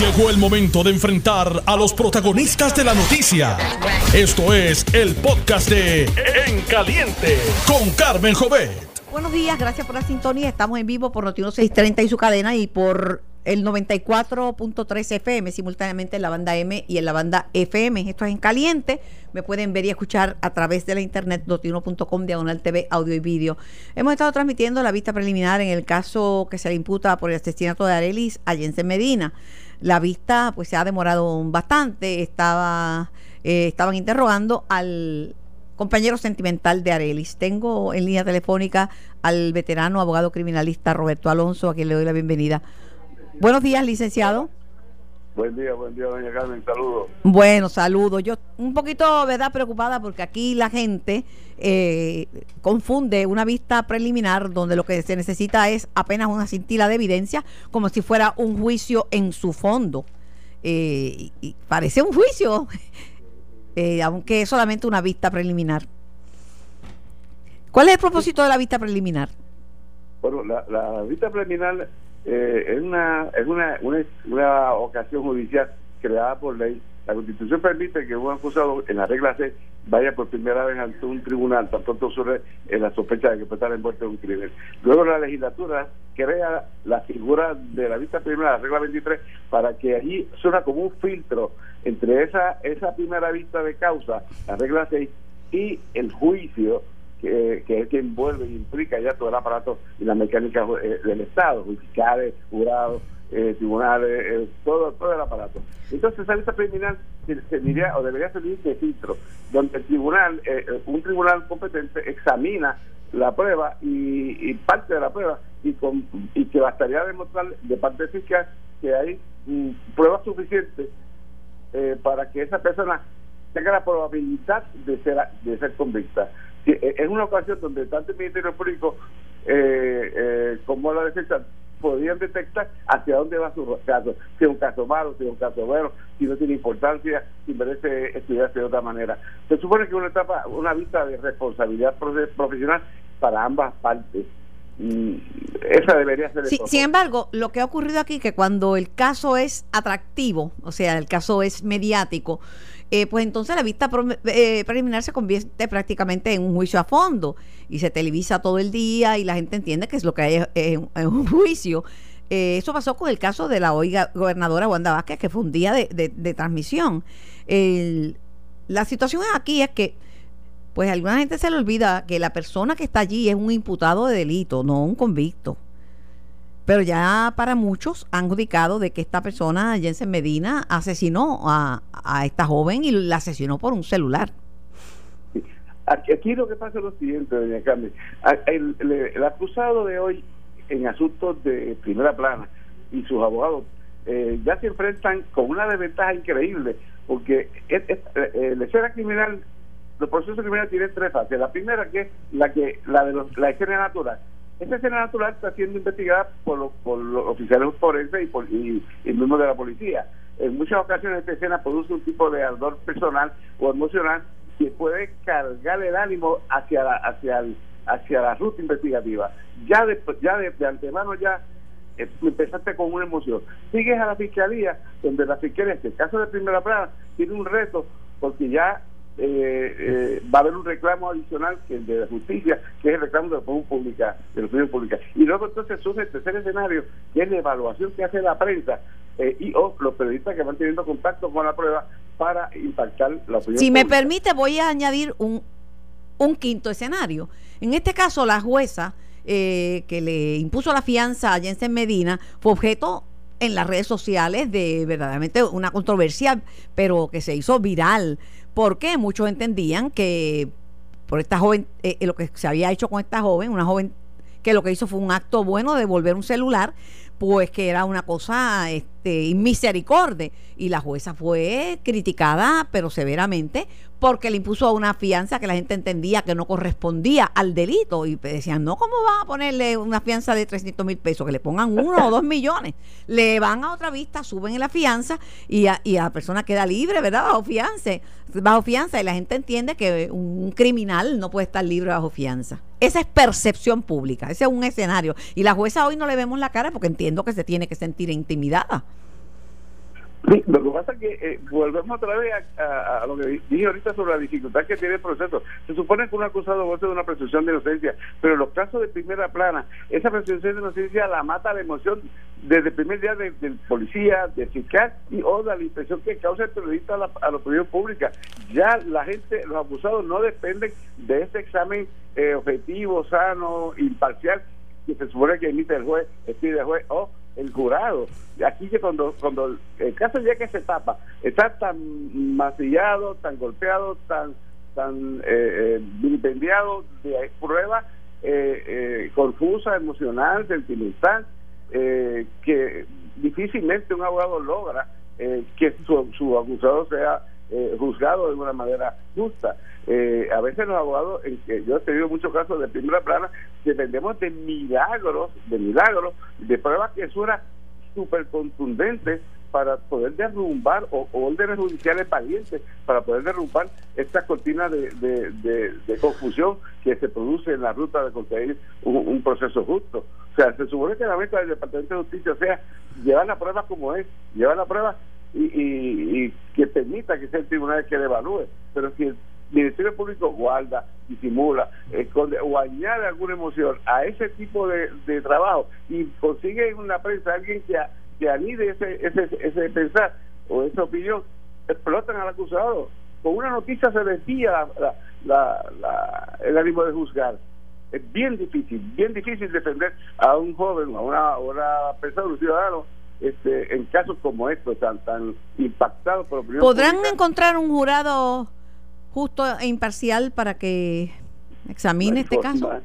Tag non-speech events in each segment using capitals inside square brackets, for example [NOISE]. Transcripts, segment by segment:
Llegó el momento de enfrentar a los protagonistas de la noticia. Esto es el podcast de En Caliente con Carmen Jovet. Buenos días, gracias por la sintonía. Estamos en vivo por Noti 630 y su cadena y por el 94.3 FM simultáneamente en la banda M y en la banda FM. Esto es en caliente. Me pueden ver y escuchar a través de la internet notiuno.com diagonal TV, audio y vídeo. Hemos estado transmitiendo la vista preliminar en el caso que se le imputa por el asesinato de Arelis a Jensen Medina. La vista pues se ha demorado bastante. Estaba, eh, estaban interrogando al compañero sentimental de Arelis. Tengo en línea telefónica al veterano abogado criminalista Roberto Alonso, a quien le doy la bienvenida. Buenos días, licenciado. Buen día, buen día, doña Carmen, saludos. Bueno, saludos. Yo un poquito, ¿verdad?, preocupada porque aquí la gente eh, confunde una vista preliminar donde lo que se necesita es apenas una cintila de evidencia, como si fuera un juicio en su fondo. Eh, y parece un juicio, [LAUGHS] eh, aunque es solamente una vista preliminar. ¿Cuál es el propósito de la vista preliminar? Bueno, la, la vista preliminar eh, es, una, es una, una, ocasión judicial creada por ley. La Constitución permite que un acusado en la regla C vaya por primera vez ante un tribunal, tan pronto sobre la sospecha de que puede estar envuelto en un crimen. Luego la legislatura crea la figura de la vista primera, la regla 23, para que allí suena como un filtro entre esa, esa primera vista de causa, la regla 6, y el juicio que, es el que envuelve y implica ya todo el aparato y la mecánica eh, del Estado, fiscales, jurados, eh, tribunales, eh, todo, todo el aparato. Entonces, esa lista preliminar tendría o debería ser de filtro, donde el tribunal, un tribunal competente examina la prueba y, parte de la prueba y, con, y que bastaría demostrar de parte fiscal que hay mm, pruebas suficientes para que esa persona tenga la probabilidad de ser de ser convicta. Es una ocasión donde tanto el Ministerio Público eh, eh, como la defensa podían detectar hacia dónde va su caso, si es un caso malo, si es un caso bueno, si no tiene importancia, si merece estudiarse de otra manera. Se supone que una etapa, una vista de responsabilidad profesional para ambas partes. Esa debería ser. sin embargo, lo que ha ocurrido aquí que cuando el caso es atractivo, o sea, el caso es mediático, eh, pues entonces la vista eh, preliminar se convierte prácticamente en un juicio a fondo y se televisa todo el día y la gente entiende que es lo que hay es, un juicio. Eh, eso pasó con el caso de la hoy gobernadora Wanda Vázquez, que fue un día de, transmisión. la situación aquí es que, pues a alguna gente se le olvida que la persona que está allí es un imputado de delito, no un convicto. Pero ya para muchos han judicado de que esta persona, Jensen Medina, asesinó a, esta joven y la asesinó por un celular. Aquí, lo que pasa es lo siguiente, doña Carmen. El, acusado de hoy en asuntos de primera plana y sus abogados eh, ya se enfrentan con una desventaja increíble, porque es, eh, la escena criminal, los procesos criminales tienen tres fases. La primera que es la que la de la escena natural esta escena natural está siendo investigada por, los, por los oficiales forenses y, por, y, el mismo de la policía. En muchas ocasiones esta escena produce un tipo de ardor personal o emocional que puede cargar el ánimo hacia la, hacia hacia la ruta investigativa. Ya de, ya de, antemano ya empezaste con una emoción. Sigues a la fiscalía, donde la fiscalía, en el caso de primera plana, tiene un reto porque ya eh, eh, va a haber un reclamo adicional que el de la justicia, que es el reclamo de la opinión pública, de la pública. Y luego entonces surge el tercer escenario, que es la evaluación que hace la prensa eh, y o los periodistas que van teniendo contacto con la prueba para impactar la opinión Si me permite, voy a añadir un, un quinto escenario. En este caso, la jueza eh, que le impuso la fianza a Jensen Medina fue objeto en las redes sociales de verdaderamente una controversia, pero que se hizo viral porque muchos entendían que por esta joven, eh, eh, lo que se había hecho con esta joven, una joven que lo que hizo fue un acto bueno de devolver un celular, pues que era una cosa este, misericordia. Y la jueza fue criticada, pero severamente, porque le impuso una fianza que la gente entendía que no correspondía al delito. Y decían, no, ¿cómo van a ponerle una fianza de 300 mil pesos? Que le pongan uno o dos millones. Le van a otra vista, suben la fianza y, a, y a la persona queda libre, ¿verdad? Bajo fianza, bajo fianza. Y la gente entiende que un criminal no puede estar libre bajo fianza. Esa es percepción pública, ese es un escenario. Y la jueza hoy no le vemos la cara porque entiendo que se tiene que sentir intimidada. Lo que pasa es que eh, volvemos otra vez a, lo que dije ahorita sobre la dificultad que tiene el proceso. Se supone que un acusado goza de una presunción de inocencia, pero en los casos de primera plana, esa presunción de inocencia la mata la emoción desde el primer día del policía, del fiscal y o de la impresión que causa el periodista a la, a la opinión pública. Ya la gente, los acusados no dependen de este examen eh, objetivo, sano, imparcial que se supone que emite el juez, el juez o el jurado. Aquí que cuando, cuando el caso ya que se tapa, está tan masillado, tan golpeado, tan tan eh, eh vilipendiado de prueba eh, eh, confusa, emocional, sentimental, eh, que difícilmente un abogado logra que su, su acusado sea juzgado de una manera justa. a veces los abogados, en que yo he tenido muchos casos de primera plana, dependemos de milagros, de milagros, de pruebas que suenan súper contundentes para poder derrumbar o, órdenes judiciales valientes para poder derrumbar esta cortina de, de, confusión que se produce en la ruta de conseguir un, proceso justo. O sea, se supone que la meta del Departamento de Justicia sea llevar la prueba como es, llevar la prueba y, y, que permita que sea el tribunal que le evalúe. Pero si el Ministerio Público guarda, disimula, esconde o añade alguna emoción a ese tipo de, trabajo y consigue en la prensa alguien que, que anide ese, ese, ese pensar o esa opinión, explotan al acusado. Con una noticia se desvía la, el ánimo de juzgar. Es bien difícil, bien difícil defender a un joven, a una, una persona, un ciudadano, este, en casos como estos, tan, tan impactados por ¿Podrán encontrar un jurado justo e imparcial para que examine este caso? [LAUGHS]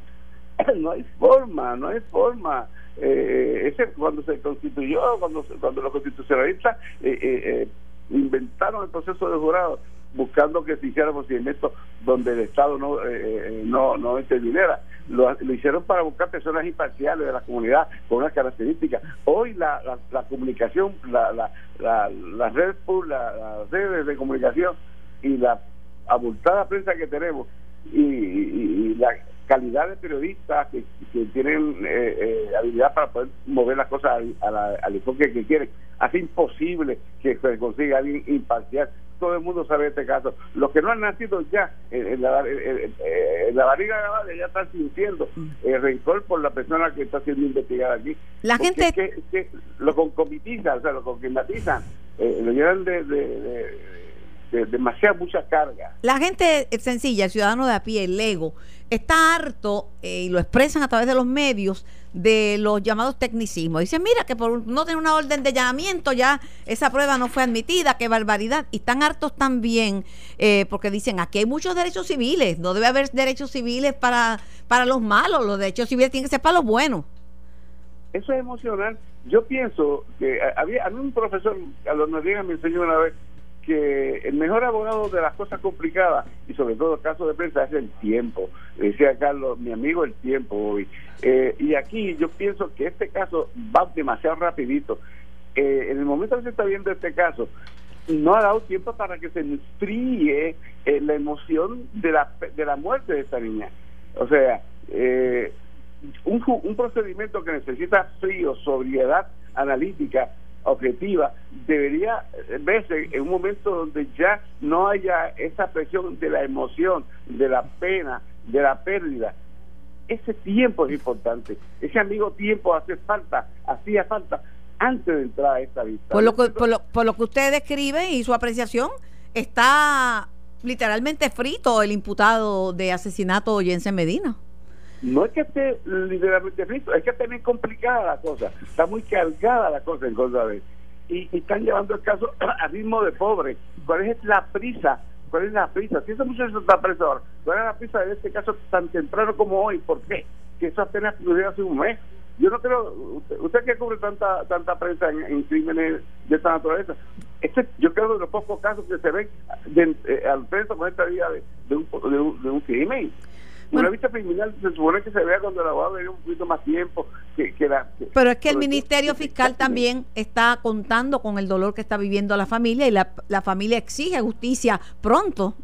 No hay forma, no hay forma. Eh, ese cuando se constituyó, cuando cuando los constitucionalistas eh, eh, inventaron el proceso de jurado, buscando que se hiciera procedimiento donde el Estado no no, no interviniera. Lo, hicieron para buscar personas imparciales de la comunidad con unas características. Hoy la, la, comunicación, la, la, la, la red, las redes de comunicación y la abultada prensa que tenemos y, la calidad de periodistas que, tienen eh, eh, habilidad para poder mover las cosas al, enfoque que quieren, hace imposible que se consiga alguien imparcial. Todo el mundo sabe este caso. Los que no han nacido ya en, la, en, la barriga ya están sintiendo el rencor por la persona que está siendo investigada aquí. La gente que, lo concomitizan, o sea, lo conquimatizan, eh, lo llevan de demasiada mucha carga. La gente sencilla, el ciudadano de a pie, el ego, está harto eh, y lo expresan a través de los medios de los llamados tecnicismos. Dicen, mira, que por no tener una orden de allanamiento ya esa prueba no fue admitida, qué barbaridad. Y están hartos también eh, porque dicen, aquí hay muchos derechos civiles, no debe haber derechos civiles para, para los malos, los derechos civiles tienen que ser para los buenos. Eso es emocional. Yo pienso que había, había un profesor, a los me enseñó una vez, que el mejor abogado de las cosas complicadas y sobre todo casos de prensa es el tiempo. Decía Carlos, mi amigo, el tiempo hoy. Eh, y aquí yo pienso que este caso va demasiado rapidito. Eh, en el momento que se está viendo este caso, no ha dado tiempo para que se enfríe eh, la emoción de la, de la muerte de esta niña. O sea, un, un procedimiento que necesita frío, sobriedad analítica, objetiva, debería verse en un momento donde ya no haya esa presión de la emoción, de la pena, de la pérdida. Ese tiempo es importante, ese amigo tiempo hace falta, hacía falta antes de entrar a esta vista. Por lo que, por lo, por lo que usted describe y su apreciación, está literalmente frito el imputado de asesinato Jensen Medina no es que esté literalmente frito, es que está bien complicada la cosa, está muy cargada la cosa en contra de y, y están llevando el caso [CLEARS THROAT] a ritmo de pobre. ¿Cuál es la prisa? ¿Cuál es la prisa? Si ese muchacho está preso ahora, ¿cuál es la prisa de este caso tan temprano como hoy? ¿Por qué? Que eso apenas ocurrió hace un mes. Yo no creo, usted, que cubre tanta tanta prensa en, crímenes de esta naturaleza, este, yo creo de los pocos casos que se ven de, eh, al frente con esta vía de, de, un, de, un, de crimen una vista criminal se supone que se vea cuando el abogado un poquito más tiempo que, la, Pero es que el Ministerio Fiscal también está contando con el dolor que está viviendo la familia y la, la familia exige justicia pronto.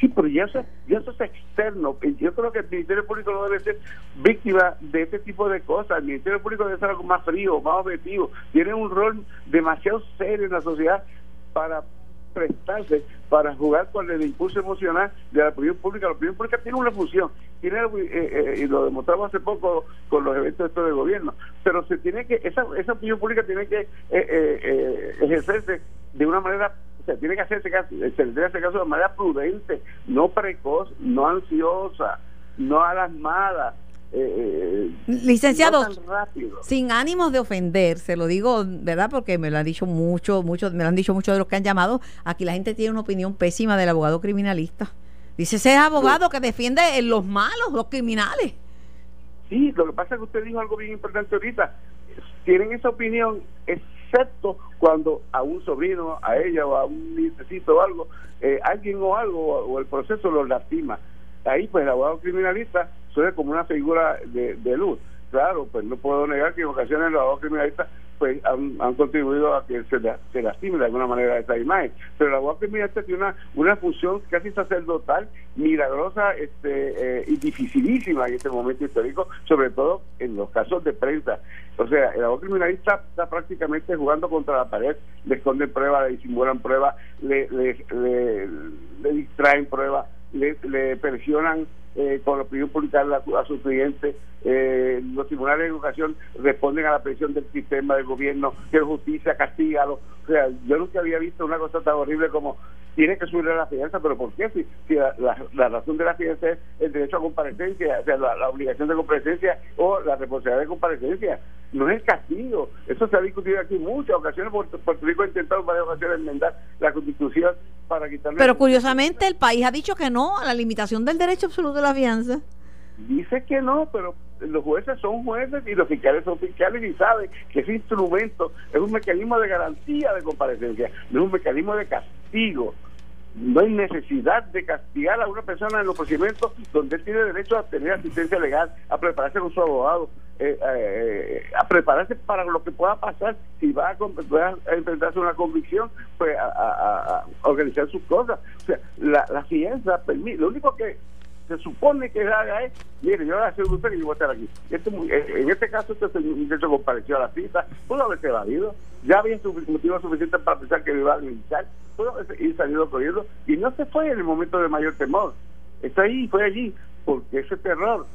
Sí, pero ya eso, ya eso es externo. Yo creo que el Ministerio Público no debe ser víctima de este tipo de cosas. El Ministerio Público debe ser algo más frío, más objetivo. Tiene un rol demasiado serio en la sociedad para prestarse para jugar con el impulso emocional de la opinión pública. La opinión pública tiene una función, tiene eh, eh, y lo demostramos hace poco con los eventos estos de gobierno, pero se tiene que esa, esa opinión pública tiene que eh, ejercerse de una manera o sea, tiene que hacerse caso, se le hacer caso de manera prudente, no precoz, no ansiosa, no alarmada, eh, Licenciado, sin ánimos de ofender, se lo digo, ¿verdad? Porque me lo han dicho mucho, mucho, me lo han dicho muchos de los que han llamado. Aquí la gente tiene una opinión pésima del abogado criminalista. Dice ese abogado que defiende los malos, los criminales. Sí, lo que pasa es que usted dijo algo bien importante ahorita. Tienen esa opinión, excepto cuando a un sobrino, a ella o a un necesito o algo, eh, alguien o algo o, el proceso lo lastima. Ahí, pues, el abogado criminalista suele como una figura de, luz. Claro, pues no puedo negar que en ocasiones los abogados criminalistas pues han, contribuido a que se, se, lastime de alguna manera esa imagen. Pero el abogado criminalista tiene una, una función casi sacerdotal, milagrosa este, eh, y dificilísima en este momento histórico, sobre todo en los casos de prensa. O sea, el abogado criminalista está prácticamente jugando contra la pared, le esconden pruebas, le disimulan pruebas, le, le, le distraen pruebas le, le presionan eh, con la opinión pública a, sus clientes. Eh, los tribunales de educación responden a la presión del sistema del gobierno, que la justicia castiga. O sea, yo nunca había visto una cosa tan horrible como tiene que subir la fianza, pero ¿por qué? Si, si la, razón de la fianza es el derecho a comparecencia, o sea, la, obligación de comparecencia o la responsabilidad de comparecencia, no es castigo. Eso se ha discutido aquí en muchas ocasiones. Puerto, Rico ha intentado en varias ocasiones enmendar la constitución para quitarle. Pero curiosamente, el país ha dicho que no a la limitación del derecho absoluto de la fianza. Dice que no, pero los jueces son jueces y los fiscales son fiscales y saben que ese instrumento es un mecanismo de garantía de comparecencia, no es un mecanismo de castigo. No hay necesidad de castigar a una persona en los procedimientos donde él tiene derecho a tener asistencia legal, a prepararse con su abogado, eh, eh, a prepararse para lo que pueda pasar. Si va a, enfrentarse a una convicción, pues a, organizar sus cosas. O sea, la, la fianza permite. Lo único que se supone que haga es, mire, yo voy a hacer usted y voy a estar aquí. Este, eh, en este caso, este muchacho compareció a la cita, pudo haberse evadido, ya había motivo suficiente para pensar que iba a militar, pudo ir salido corriendo y no se fue en el momento de mayor temor. Está ahí, fue allí, porque ese terror.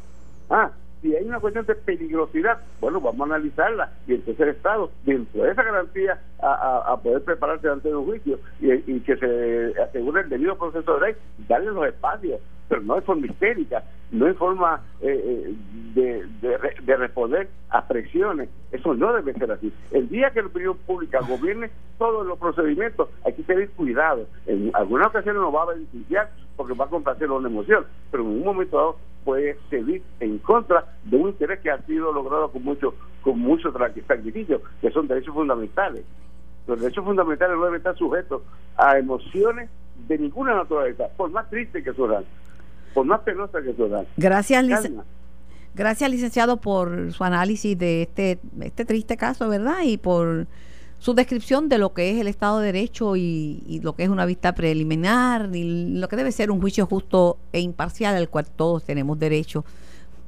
Ah, si hay una cuestión de peligrosidad, bueno, vamos a analizarla y el tercer Estado, dentro de esa garantía, a, poder prepararse ante un juicio y, y, que se asegure el debido proceso de ley, darle los espacios pero no de forma histérica, no en forma eh, eh, de, de, responder a presiones. Eso no debe ser así. El día que la opinión pública gobierne todos los procedimientos, hay que tener cuidado. En algunas ocasiones nos va a beneficiar porque va a complacer una emoción, pero en un momento dado puede servir en contra de un interés que ha sido logrado con mucho con mucho sacrificio, que son derechos fundamentales. Los derechos fundamentales no deben estar sujetos a emociones de ninguna naturaleza, por más triste que sean por más penosa que sea. Gracias, Gracias, licenciado, por su análisis de este, este triste caso, ¿verdad? Y por su descripción de lo que es el Estado de Derecho y, lo que es una vista preliminar y lo que debe ser un juicio justo e imparcial al cual todos tenemos derecho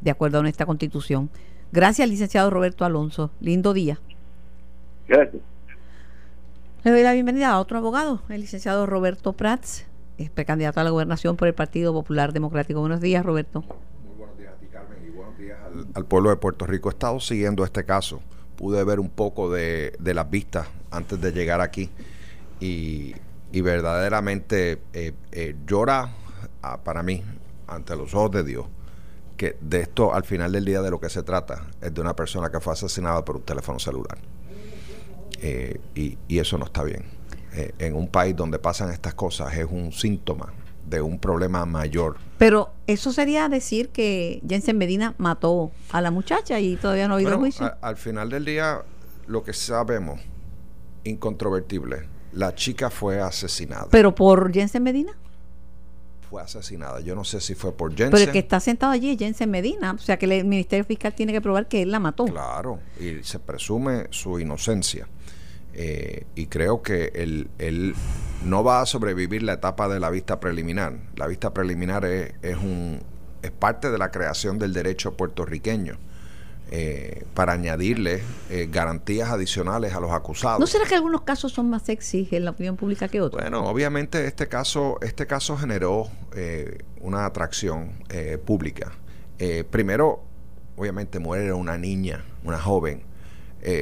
de acuerdo a nuestra Constitución. Gracias, licenciado Roberto Alonso. Lindo día. Gracias. Le doy la bienvenida a otro abogado, el licenciado Roberto Prats es precandidato a la gobernación por el Partido Popular Democrático. Buenos días, Roberto. Muy buenos días a ti, Carmen, y buenos días al, pueblo de Puerto Rico. He estado siguiendo este caso. Pude ver un poco de, las vistas antes de llegar aquí y, verdaderamente eh, eh, llora ah, para mí ante los ojos de Dios que de esto al final del día de lo que se trata es de una persona que fue asesinada por un teléfono celular. Eh, y eso no está bien. Eh, en un país donde pasan estas cosas es un síntoma de un problema mayor. Pero eso sería decir que Jensen Medina mató a la muchacha y todavía no ha habido juicio. al final del día, lo que sabemos, incontrovertible, la chica fue asesinada. ¿Pero por Jensen Medina? Fue asesinada. Yo no sé si fue por Jensen. Pero el que está sentado allí es Jensen Medina. O sea que el Ministerio Fiscal tiene que probar que él la mató. Claro, y se presume su inocencia. Eh, y creo que el, no va a sobrevivir la etapa de la vista preliminar. La vista preliminar es, es un, es parte de la creación del derecho puertorriqueño. Eh, para añadirle eh, garantías adicionales a los acusados. ¿No será que algunos casos son más sexy en la opinión pública que otros? Bueno, obviamente este caso, este caso generó eh, una atracción pública. primero, obviamente muere una niña, una joven.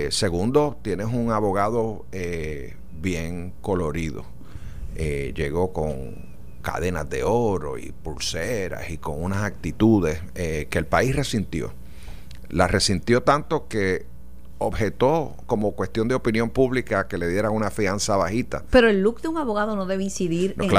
Segundo, tienes un abogado bien colorido. llegó con cadenas de oro y pulseras y con unas actitudes que el país resintió la resintió tanto que objetó como cuestión de opinión pública que le dieran una fianza bajita. Pero el look de un abogado no debe incidir en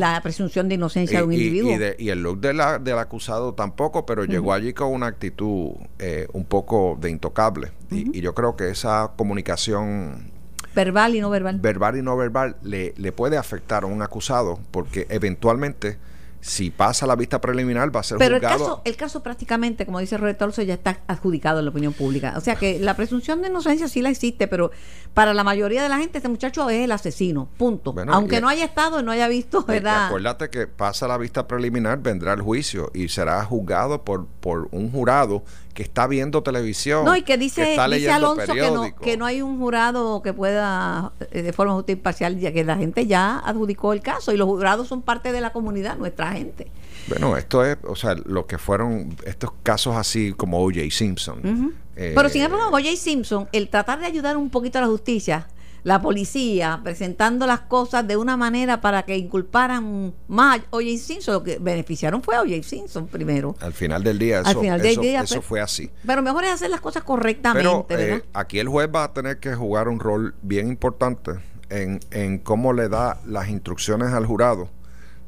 la, presunción de inocencia de un individuo. Y, el look de la, del acusado tampoco, pero llegó allí con una actitud eh, un poco de intocable. y, yo creo que esa comunicación... Verbal y no verbal. Verbal y no verbal le, le puede afectar a un acusado porque eventualmente si pasa la vista preliminar va a ser Pero juzgado. el caso, el caso prácticamente, como dice Roberto Alonso, ya está adjudicado en la opinión pública. O sea que la presunción de inocencia sí la existe, pero para la mayoría de la gente este muchacho es el asesino, punto. Aunque no haya estado y no haya visto, ¿verdad? Acuérdate que pasa la vista preliminar, vendrá el juicio y será juzgado por, por un jurado que está viendo televisión. No, y que dice, dice Alonso que no, que no hay un jurado que pueda, eh, de forma justa y imparcial, ya que la gente ya adjudicó el caso y los jurados son parte de la comunidad, nuestra gente. Bueno, esto es, o sea, lo que fueron estos casos así como O.J. Simpson. Eh, Pero sin embargo, O.J. Simpson, el tratar de ayudar un poquito a la justicia, la policía presentando las cosas de una manera para que inculparan más a O.J. Simpson. Lo que beneficiaron fue a O.J. Simpson primero. Al final del día, eso, eso, pues, fue así. Pero mejor es hacer las cosas correctamente. Pero eh, aquí el juez va a tener que jugar un rol bien importante en, en cómo le da las instrucciones al jurado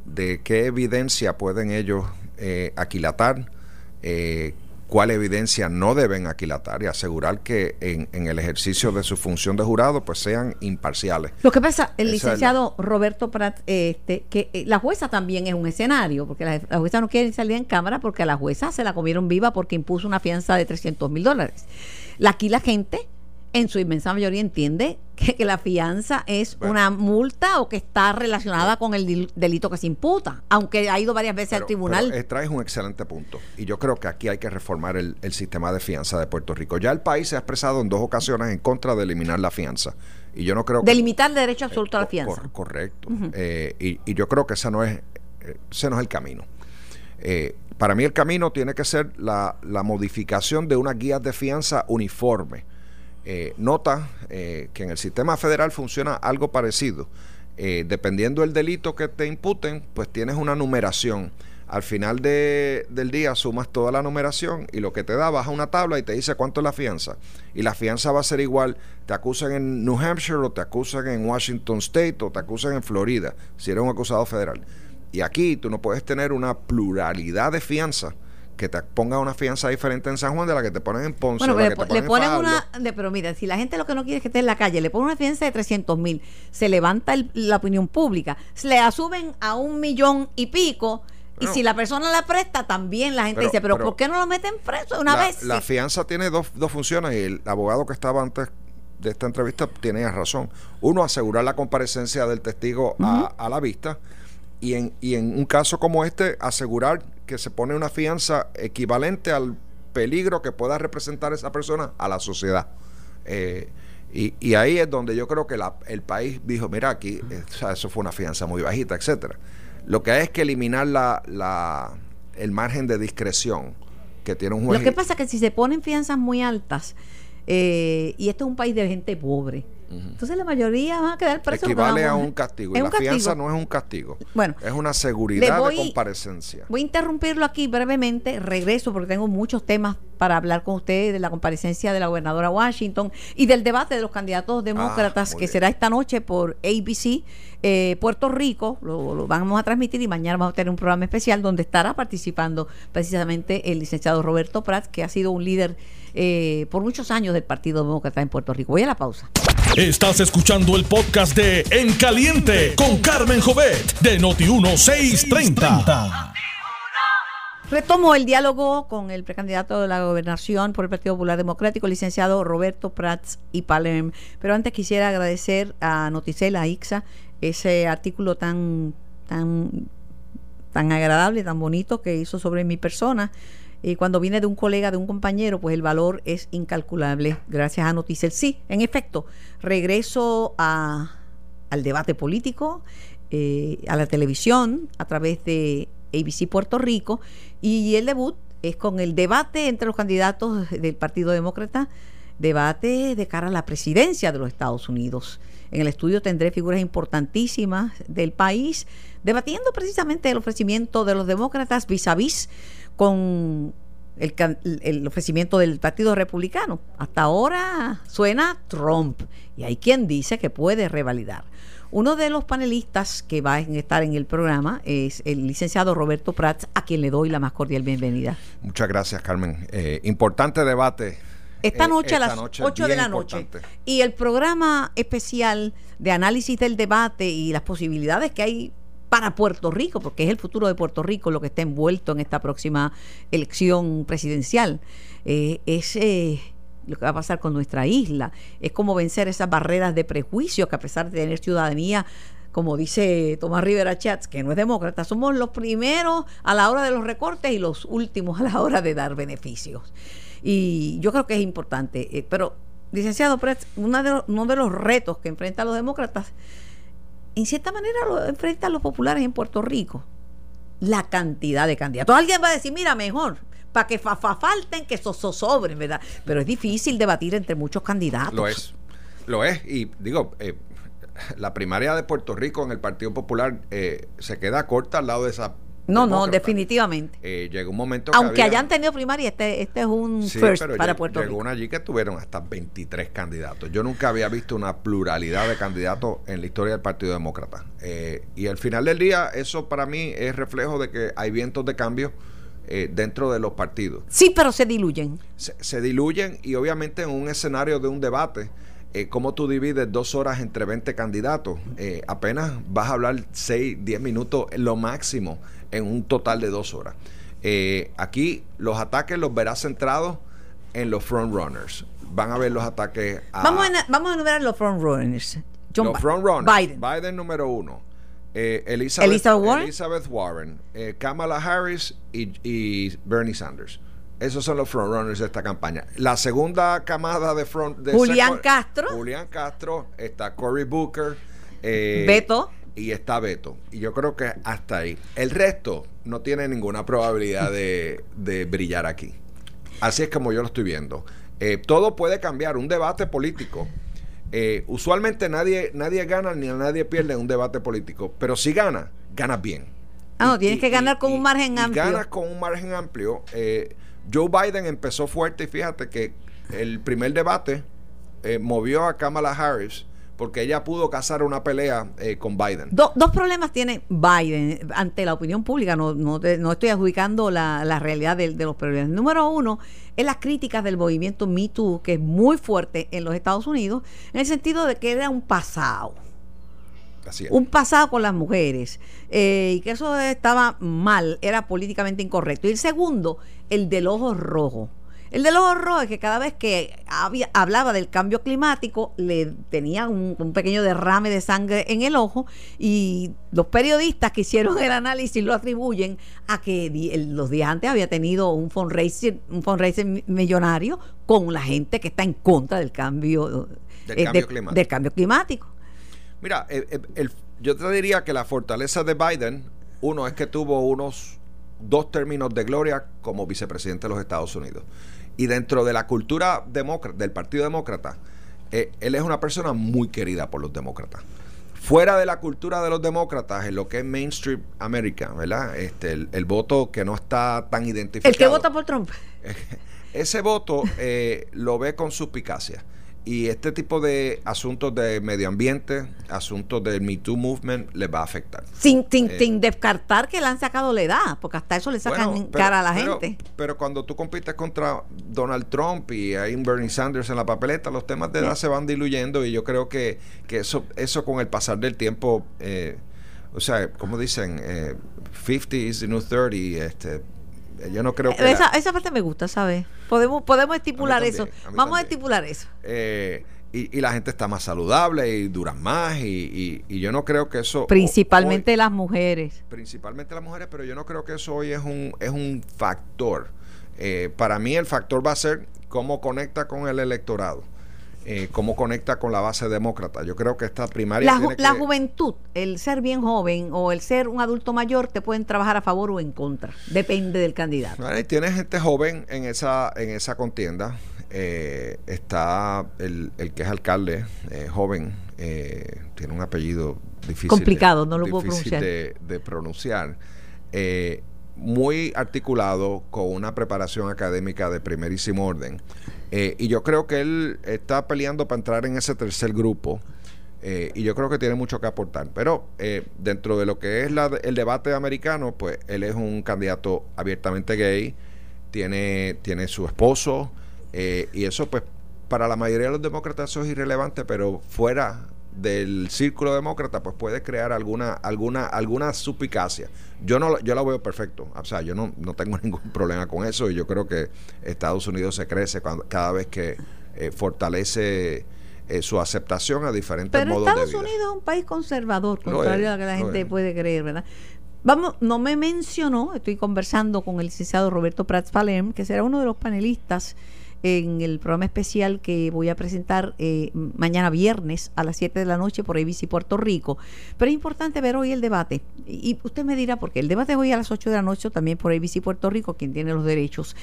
de qué evidencia pueden ellos eh, aquilatar, eh, cuál evidencia no deben aquilatar y asegurar que en, el ejercicio de su función de jurado pues sean imparciales. Lo que pasa, el licenciado Roberto Prat, este, que eh, la jueza también es un escenario, porque la, jueza no quiere salir en cámara porque a la jueza se la comieron viva porque impuso una fianza de 300 mil dólares. Aquí la gente en su inmensa mayoría entiende que, la fianza es una multa o que está relacionada con el delito que se imputa, aunque ha ido varias veces al tribunal. Pero traes un excelente punto y yo creo que aquí hay que reformar el, sistema de fianza de Puerto Rico. Ya el país se ha expresado en dos ocasiones en contra de eliminar la fianza y yo no creo que... De limitar el derecho absoluto a la fianza. correcto. Eh, y, yo creo que ese no es, eh, ese no es el camino. Eh, para mí el camino tiene que ser la, la modificación de unas guías de fianza uniforme eh, nota eh, que en el sistema federal funciona algo parecido. Eh, dependiendo del delito que te imputen, pues tienes una numeración. Al final de, del día sumas toda la numeración y lo que te da, baja una tabla y te dice cuánto es la fianza. Y la fianza va a ser igual, te acusan en New Hampshire o te acusan en Washington State o te acusan en Florida, si eres un acusado federal. Y aquí tú no puedes tener una pluralidad de fianza que te ponga una fianza diferente en San Juan de la que te ponen en Ponce. Bueno, le, ponen, una. pero mira, si la gente lo que no quiere es que esté en la calle, le ponen una fianza de 300 mil, se levanta la opinión pública, se le asumen a un millón y pico. y si la persona la presta, también la gente dice, pero, ¿por qué no lo meten preso una vez? La fianza tiene dos, dos funciones y el abogado que estaba antes de esta entrevista tiene razón. Uno, asegurar la comparecencia del testigo a, a, la vista y en, y en un caso como este, asegurar que se pone una fianza equivalente al peligro que pueda representar esa persona a la sociedad. Eh, y, ahí es donde yo creo que el país dijo, mira, aquí eh, eso fue una fianza muy bajita, etcétera. Lo que hay es que eliminar la, la, el margen de discreción que tiene un juez. Lo que pasa es que si se ponen fianzas muy altas, eh, y esto es un país de gente pobre, entonces la mayoría van a quedar presos. Equivale a un castigo. Y la fianza no es un castigo. Bueno, es una seguridad de comparecencia. Voy a interrumpirlo aquí brevemente. Regreso porque tengo muchos temas para hablar con ustedes de la comparecencia de la gobernadora Washington y del debate de los candidatos ah, demócratas que será esta noche por ABC eh, Puerto Rico. Lo, lo, vamos a transmitir y mañana vamos a tener un programa especial donde estará participando precisamente el licenciado Roberto Prats, que ha sido un líder eh, por muchos años del Partido Demócrata en Puerto Rico. Voy a la pausa. Estás escuchando el podcast de En Caliente con Carmen Jovet de Noti 1630. Retomo el diálogo con el precandidato de la gobernación por el Partido Popular Democrático, licenciado Roberto Prats y Palerm. Pero antes quisiera agradecer a Noticela Ixa ese artículo tan, tan, tan agradable, tan bonito que hizo sobre mi persona. Y cuando viene de un colega, de un compañero, pues el valor es incalculable. Gracias a Noticel. Sí, en efecto, regreso a, al debate político, eh, a la televisión, a través de ABC Puerto Rico y el debut es con el debate entre los candidatos del Partido Demócrata, debate de cara a la presidencia de los Estados Unidos. En el estudio tendré figuras importantísimas del país debatiendo precisamente el ofrecimiento de los demócratas vis a vis con el, el, ofrecimiento del Partido Republicano. Hasta ahora suena Trump y hay quien dice que puede revalidar. Uno de los panelistas que va a estar en el programa es el licenciado Roberto Prats, a quien le doy la más cordial bienvenida. Muchas gracias, Carmen. Eh, importante debate. Esta eh, noche a las 8 de la noche. Y el programa especial de análisis del debate y las posibilidades que hay para Puerto Rico, porque es el futuro de Puerto Rico lo que está envuelto en esta próxima elección presidencial. Eh, es lo que va a pasar con nuestra isla. Es como vencer esas barreras de prejuicio que a pesar de tener ciudadanía, como dice Tomás Rivera Chats, que no es demócrata, somos los primeros a la hora de los recortes y los últimos a la hora de dar beneficios. Y yo creo que es importante. Eh, pero, licenciado Prats, uno de, los, uno de los retos que enfrentan los demócratas, en cierta manera lo enfrentan los populares en Puerto Rico. La cantidad de candidatos. Alguien va a decir, mira, mejor, para que fa, falten, que so, sobren, ¿verdad? Pero es difícil debatir entre muchos candidatos. Lo es, lo es. Y digo, eh, la primaria de Puerto Rico en el Partido Popular eh, se queda corta al lado de esa no, no, definitivamente. Eh, llegó un momento Aunque hayan tenido primaria, este, este es un first para Puerto Rico. Llegó una allí que tuvieron hasta 23 candidatos. Yo nunca había visto una pluralidad de candidatos en la historia del Partido Demócrata. y al final del día, eso para mí es reflejo de que hay vientos de cambio eh, dentro de los partidos. Sí, pero se diluyen. Se, diluyen y obviamente en un escenario de un debate, eh, como tú divides dos horas entre 20 candidatos, eh, apenas vas a hablar 6, 10 minutos, lo máximo, en un total de dos horas. aquí los ataques los verás centrados en los frontrunners. Van a ver los ataques a... Vamos a, vamos a enumerar los frontrunners. los frontrunners. Biden. Biden número uno. Eh, Elizabeth, Warren, eh, Kamala Harris y, Bernie Sanders. Esos son los frontrunners de esta campaña. La segunda camada de front de Julián Castro. Julián Castro, está Cory Booker. Eh, Beto. Y está Beto. Y yo creo que hasta ahí. El resto no tiene ninguna probabilidad de, de brillar aquí. Así es como yo lo estoy viendo. todo puede cambiar. Un debate político eh, usualmente nadie, nadie gana ni nadie pierde en un debate político, pero si gana, ganas bien. Ah, no, tienes que ganar con un margen amplio. Ganas con un margen amplio. Eh, Joe Biden empezó fuerte y fíjate que el primer debate eh, movió a Kamala Harris porque ella pudo cazar una pelea eh, con Biden. dos problemas tiene Biden ante la opinión pública, no, no, estoy adjudicando la, realidad de, los problemas. Número uno es las críticas del movimiento Me Too, que es muy fuerte en los Estados Unidos, en el sentido de que era un pasado. Un pasado con las mujeres eh, y que eso estaba mal, era políticamente incorrecto. Y el segundo, el del ojo rojo el de los horrores, que cada vez que había, hablaba del cambio climático, le tenía un, pequeño derrame de sangre en el ojo y los periodistas que hicieron el análisis lo atribuyen a que los días antes había tenido un fundraiser, un fundraiser millonario con la gente que está en contra del cambio, del, eh, cambio, climático. Del cambio climático. Mira, yo te diría que la fortaleza de Biden, uno es que tuvo unos dos términos de gloria como vicepresidente de los Estados Unidos. Y dentro de la cultura demócrata, del Partido Demócrata, eh, él es una persona muy querida por los demócratas. Fuera de la cultura de los demócratas, en lo que es mainstream America, ¿verdad? Este, el, voto que no está tan identificado. El que vota por Trump. [LAUGHS] Ese voto eh, lo ve con suspicacia. Y este tipo de asuntos de medio ambiente, asuntos del Me Too Movement, les va a afectar. Sin, sin, eh, descartar que le han sacado la edad, porque hasta eso le sacan cara a la gente. Pero cuando tú compites contra Donald Trump y hay un Bernie Sanders en la papeleta, los temas de edad se van diluyendo y yo creo que, que eso, eso con el pasar del tiempo, eh, o sea, como dicen, 50 eh, is the new 30, este, Yo no creo que... Esa, esa parte me gusta, ¿sabes? Podemos, podemos estipular eso. Vamos a estipular eso. Eh, y, la gente está más saludable y duran más y, y, yo no creo que eso... Principalmente las mujeres. Principalmente las mujeres, pero yo no creo que eso hoy es un, es un factor. Eh, para mí el factor va a ser cómo conecta con el electorado. Eh, cómo conecta con la base demócrata. Yo creo que esta primaria... La, la juventud, el ser bien joven o el ser un adulto mayor te pueden trabajar a favor o en contra. Depende del candidato. tiene gente joven en esa, en esa contienda. Eh, está el, que es alcalde, eh, joven, eh, tiene un apellido difícil. Complicado, no lo puedo pronunciar. De, de pronunciar. muy articulado, con una preparación académica de primerísimo orden. Y yo creo que él está peleando para entrar en ese tercer grupo. y yo creo que tiene mucho que aportar. Pero dentro de lo que es el debate americano, pues él es un candidato abiertamente gay, tiene, tiene su esposo, eh, y eso, pues, para la mayoría de los demócratas eso es irrelevante, pero fuera del círculo demócrata, pues puede crear alguna, alguna, alguna suspicacia. Yo no yo la veo perfecto. O sea, yo no, no tengo [LAUGHS] ningún problema con eso y yo creo que Estados Unidos se crece cuando, cada vez que eh, fortalece eh, su aceptación a diferentes Pero modos Estados Unidos es un país conservador, contrario a lo que la gente puede creer, ¿verdad? Vamos, no me mencionó, estoy conversando con el licenciado Roberto Prats Palerm, que será uno de los panelistas en el programa especial que voy a presentar eh, mañana viernes a las 7 de la noche por ABC Puerto Rico. Pero es importante ver hoy el debate. Y usted me dirá, porque el debate es hoy a las 8 de la noche también por ABC Puerto Rico, quien tiene los derechos.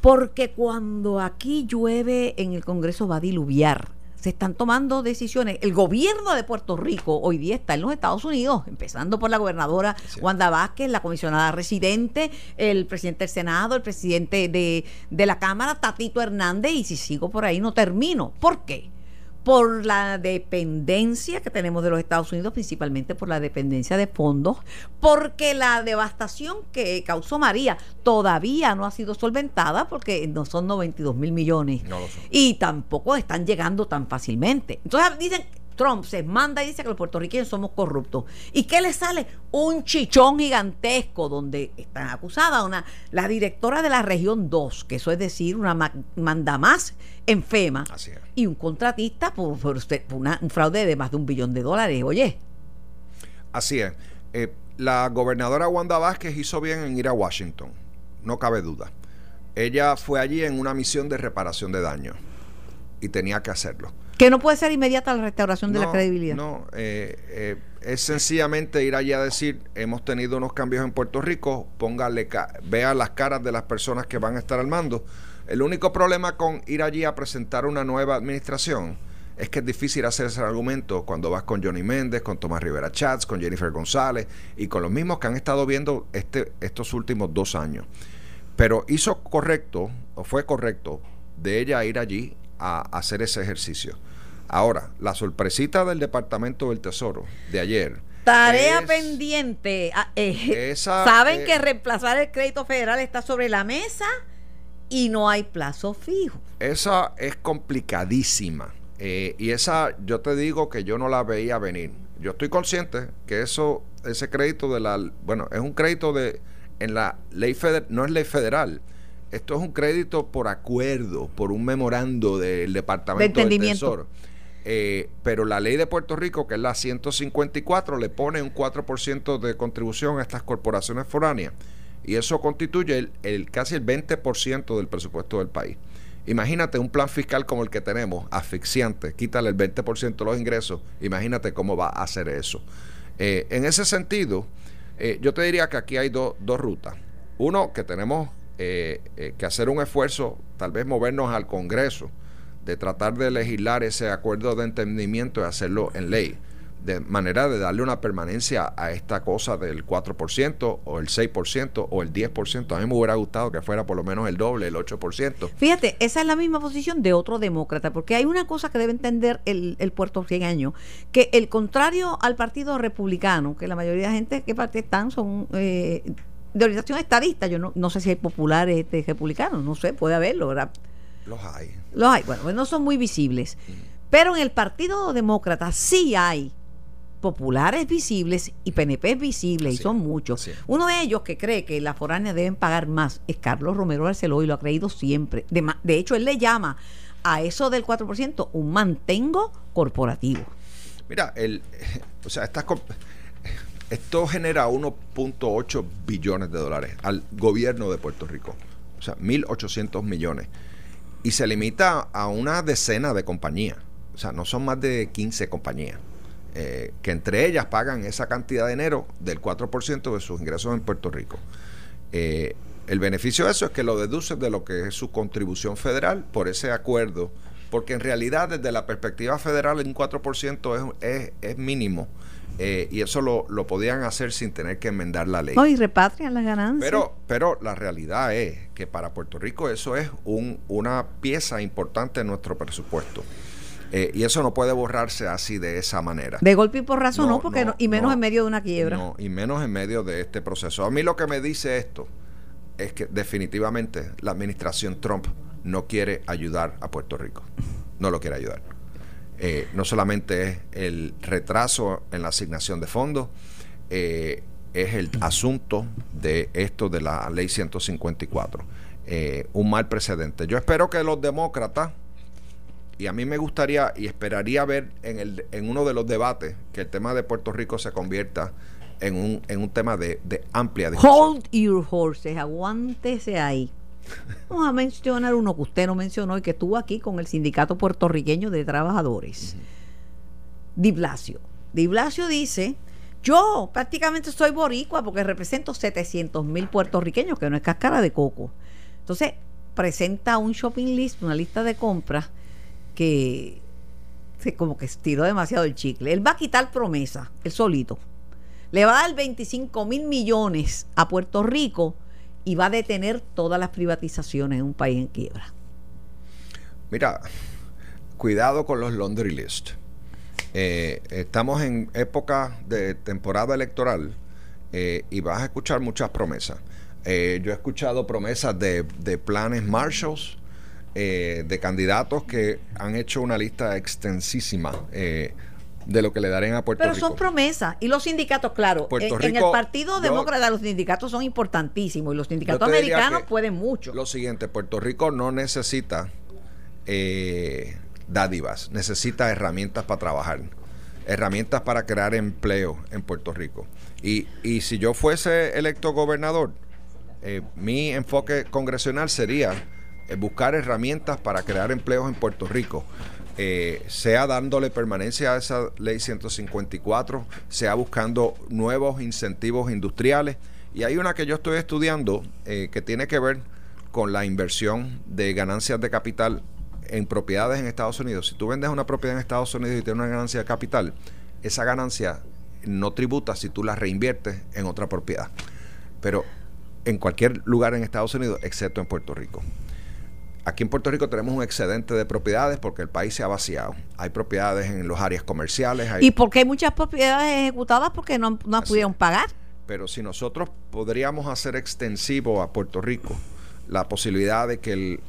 Porque cuando aquí llueve en el Congreso va a diluviar se están tomando decisiones. El gobierno de Puerto Rico hoy día está en los Estados Unidos, empezando por la gobernadora Wanda Vázquez, la comisionada residente, el presidente del Senado, el presidente de, de la Cámara, Tatito Hernández, y si sigo por ahí no termino. ¿Por qué? Por la dependencia que tenemos de los Estados Unidos, principalmente por la dependencia de fondos, porque la devastación que causó María todavía no ha sido solventada porque no son 92 mil millones y tampoco están llegando tan fácilmente. Entonces dicen, Trump se manda y dice que los puertorriqueños somos corruptos. ¿Y qué le sale? Un chichón gigantesco donde están acusada una, la directora de la región 2, que eso es decir, una manda más en FEMA, y un contratista por, un fraude de más de un billón de dólares. Oye. Así es. Eh, la gobernadora Wanda Vázquez hizo bien en ir a Washington, no cabe duda. Ella fue allí en una misión de reparación de daños y tenía que hacerlo que no puede ser inmediata la restauración de la credibilidad. No, eh, eh, es sencillamente ir allá a decir, hemos tenido unos cambios en Puerto Rico, póngale, vea las caras de las personas que van a estar al mando. El único problema con ir allí a presentar una nueva administración es que es difícil hacer ese argumento cuando vas con Johnny Méndez, con Tomás Rivera Chats, con Jennifer González y con los mismos que han estado viendo este, estos últimos dos años. Pero hizo correcto, o fue correcto, de ella ir allí a hacer ese ejercicio. Ahora, la sorpresita del Departamento del Tesoro de ayer. Tarea pendiente. Ah, eh, Saben que reemplazar el crédito federal está sobre la mesa y no hay plazo fijo. Esa es complicadísima. Eh, y esa yo te digo que yo no la veía venir. Yo estoy consciente que eso, ese crédito de la, bueno, es un crédito de, en la ley federal, no es ley federal, esto es un crédito por acuerdo, por un memorando del Departamento de del Tesoro. Eh, pero la ley de Puerto Rico, que es la 154, le pone un 4% de contribución a estas corporaciones foráneas. Y eso constituye el, casi el 20% del presupuesto del país. Imagínate un plan fiscal como el que tenemos, asfixiante, quítale el 20% de los ingresos, imagínate cómo va a hacer eso. Eh, en ese sentido, eh, yo te diría que aquí hay dos rutas. Uno, que tenemos eh, eh, que hacer un esfuerzo, tal vez movernos al Congreso, de tratar de legislar ese acuerdo de entendimiento y hacerlo en ley, de manera de darle una permanencia a esta cosa del 4% o el 6% o el 10%. A mí me hubiera gustado que fuera por lo menos el doble, el 8%. Fíjate, esa es la misma posición de otro demócrata, porque hay una cosa que debe entender el, el puertorriqueño, que el contrario al Partido Republicano, que la mayoría de la gente que parte están son... Eh, de orientación estadista. Yo no, no sé si hay populares este, republicanos, no sé, puede haberlo, ¿verdad? Los hay. Los hay, bueno, pues no son muy visibles. Pero en el Partido Demócrata sí hay populares visibles y PNP visibles, y son muchos. Uno de ellos que cree que las foráneas deben pagar más es Carlos Romero Barceló y lo ha creído siempre. De, de hecho, él le llama a eso del 4% un mantengo corporativo. Mira, el, [LAUGHS] o sea, esto genera 1.8 billones de dólares al gobierno de Puerto Rico. O sea, 1.800 millones. Y se limita a una decena de compañías. O sea, no son más de 15 compañías. Eh, que entre ellas pagan esa cantidad de dinero del 4% de sus ingresos en Puerto Rico. Eh, el beneficio de eso es que lo deduce de lo que es su contribución federal por ese acuerdo, porque en realidad desde la perspectiva federal un 4% es, es, mínimo. Eh, y eso lo, lo, podían hacer sin tener que enmendar la ley. No, y repatrian las ganancias. Pero, pero la realidad es que para Puerto Rico eso es un, una pieza importante en nuestro presupuesto. Eh, y eso no puede borrarse así de esa manera. De golpe y por razón, no, porque y menos en medio de una quiebra. No, y menos en medio de este proceso. A mí lo que me dice esto es que definitivamente la administración Trump no quiere ayudar a Puerto Rico. No lo quiere ayudar. Eh, no solamente es el retraso en la asignación de fondos, eh, es el asunto de esto de la ley 154. un mal precedente. Yo espero que los demócratas y a mí me gustaría y esperaría ver en, el, en uno de los debates que el tema de Puerto Rico se convierta en un, en un tema de, amplia discusión. Hold your horses, aguántese ahí. [LAUGHS] Vamos a mencionar uno que usted no mencionó y que estuvo aquí con el Sindicato Puertorriqueño de Trabajadores. Di Blasio. Di Blasio dice, yo prácticamente soy boricua porque represento 700 mil puertorriqueños, que no es cáscara de coco. Entonces, presenta un shopping list, una lista de compras que se como que estiró demasiado el chicle. Él va a quitar promesa, él solito. Le va a dar 25 mil millones a Puerto Rico y va a detener todas las privatizaciones en un país en quiebra. Mira, cuidado con los laundry list. Eh, estamos en época de temporada electoral eh, y vas a escuchar muchas promesas. Eh, yo he escuchado promesas de, de planes Marshalls, de candidatos que han hecho una lista extensísima de lo que le darán a Puerto Rico. Pero son promesas. Y los sindicatos, claro, en, el Partido Demócrata los sindicatos son importantísimos y los sindicatos americanos pueden mucho. Lo siguiente, Puerto Rico no necesita eh, dádivas, necesita herramientas para trabajar, herramientas para crear empleo en Puerto Rico. Y, y si yo fuese electo gobernador, mi enfoque congresional sería eh, buscar herramientas para crear empleos en Puerto Rico. Eh, sea dándole permanencia a esa ley 154, sea buscando nuevos incentivos industriales. Y hay una que yo estoy estudiando eh, que tiene que ver con la inversión de ganancias de capital en propiedades en Estados Unidos. Si tú vendes una propiedad en Estados Unidos y tienes una ganancia de capital, esa ganancia no tributa si tú la reinviertes en otra propiedad. Pero en cualquier lugar en Estados Unidos, excepto en Puerto Rico. Aquí en Puerto Rico tenemos un excedente de propiedades porque el país se ha vaciado. Hay propiedades en las áreas comerciales. y porque hay muchas propiedades ejecutadas porque no, no pudieron pagar. Pero si nosotros podríamos hacer extensivo a Puerto Rico la posibilidad de que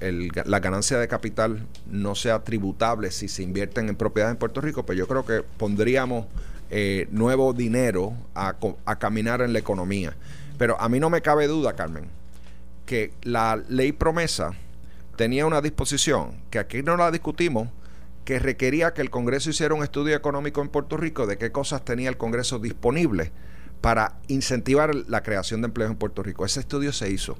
la ganancia de capital no sea tributable si se invierten en propiedades en Puerto Rico, pues yo creo que pondríamos eh, nuevo dinero a, a caminar en la economía. Pero a mí no me cabe duda, Carmen, que la ley promesa tenía una disposición, que aquí no la discutimos, que requería que el Congreso hiciera un estudio económico en Puerto Rico de qué cosas tenía el Congreso disponible para incentivar la creación de empleos en Puerto Rico. Ese estudio se hizo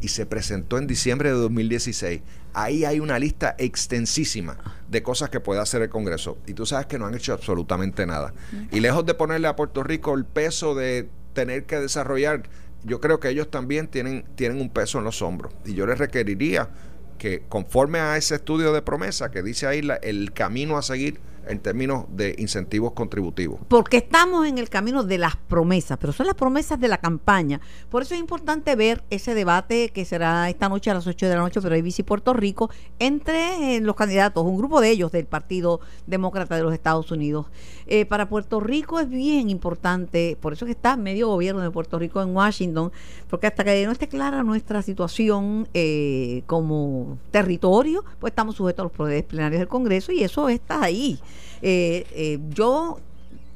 y se presentó en diciembre de 2016. Ahí hay una lista extensísima de cosas que puede hacer el Congreso. Y tú sabes que no han hecho absolutamente nada. Y lejos de ponerle a Puerto Rico el peso de tener que desarrollar, yo creo que ellos también tienen, tienen un peso en los hombros. Y yo les requeriría que conforme a ese estudio de promesa que dice ahí el camino a seguir en términos de incentivos contributivos. Porque estamos en el camino de las promesas, pero son las promesas de la campaña. Por eso es importante ver ese debate que será esta noche a las 8 de la noche, pero ABC Puerto Rico, entre eh, los candidatos, un grupo de ellos del Partido Demócrata de los Estados Unidos. Eh, para Puerto Rico es bien importante, por eso que está medio gobierno de Puerto Rico en Washington, porque hasta que no esté clara nuestra situación eh, como territorio, pues estamos sujetos a los poderes plenarios del Congreso y eso está ahí. Eh, eh, yo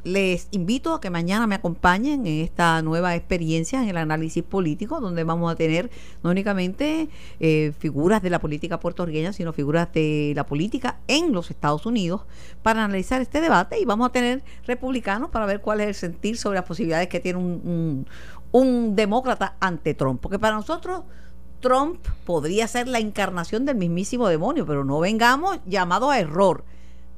les invito a que mañana me acompañen en esta nueva experiencia en el análisis político, donde vamos a tener no únicamente eh, figuras de la política puertorriqueña, sino figuras de la política en los Estados Unidos para analizar este debate y vamos a tener republicanos para ver cuál es el sentir sobre las posibilidades que tiene un, un demócrata ante Trump. Porque para nosotros Trump podría ser la encarnación del mismísimo demonio, pero no vengamos llamados a error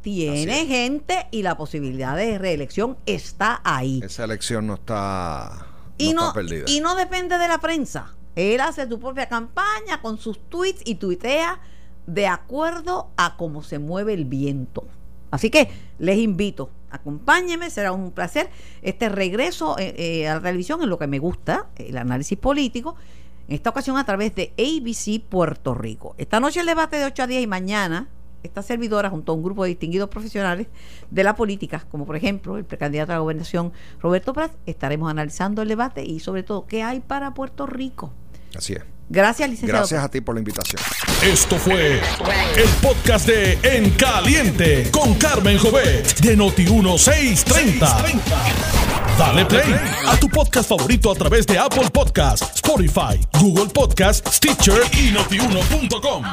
tiene gente y la posibilidad de reelección está ahí. Esa elección no está, y no, perdida. Y no depende de la prensa. Él hace su propia campaña con sus tweets y tuitea de acuerdo a cómo se mueve el viento. Así que les invito, acompáñenme, será un placer este regreso eh, eh, a la televisión en lo que me gusta, el análisis político, en esta ocasión a través de ABC Puerto Rico. Esta noche el debate de 8 a 10 y mañana esta servidora junto a un grupo de distinguidos profesionales de la política, como por ejemplo el precandidato a la gobernación Roberto Prat, estaremos analizando el debate y sobre todo qué hay para Puerto Rico. Así es. Gracias, licenciado. Gracias a ti por la invitación. Esto fue el podcast de En Caliente con Carmen Jovet de Noti1630. Dale play a tu podcast favorito a través de Apple Podcasts, Spotify, Google Podcasts, Stitcher y notiuno.com.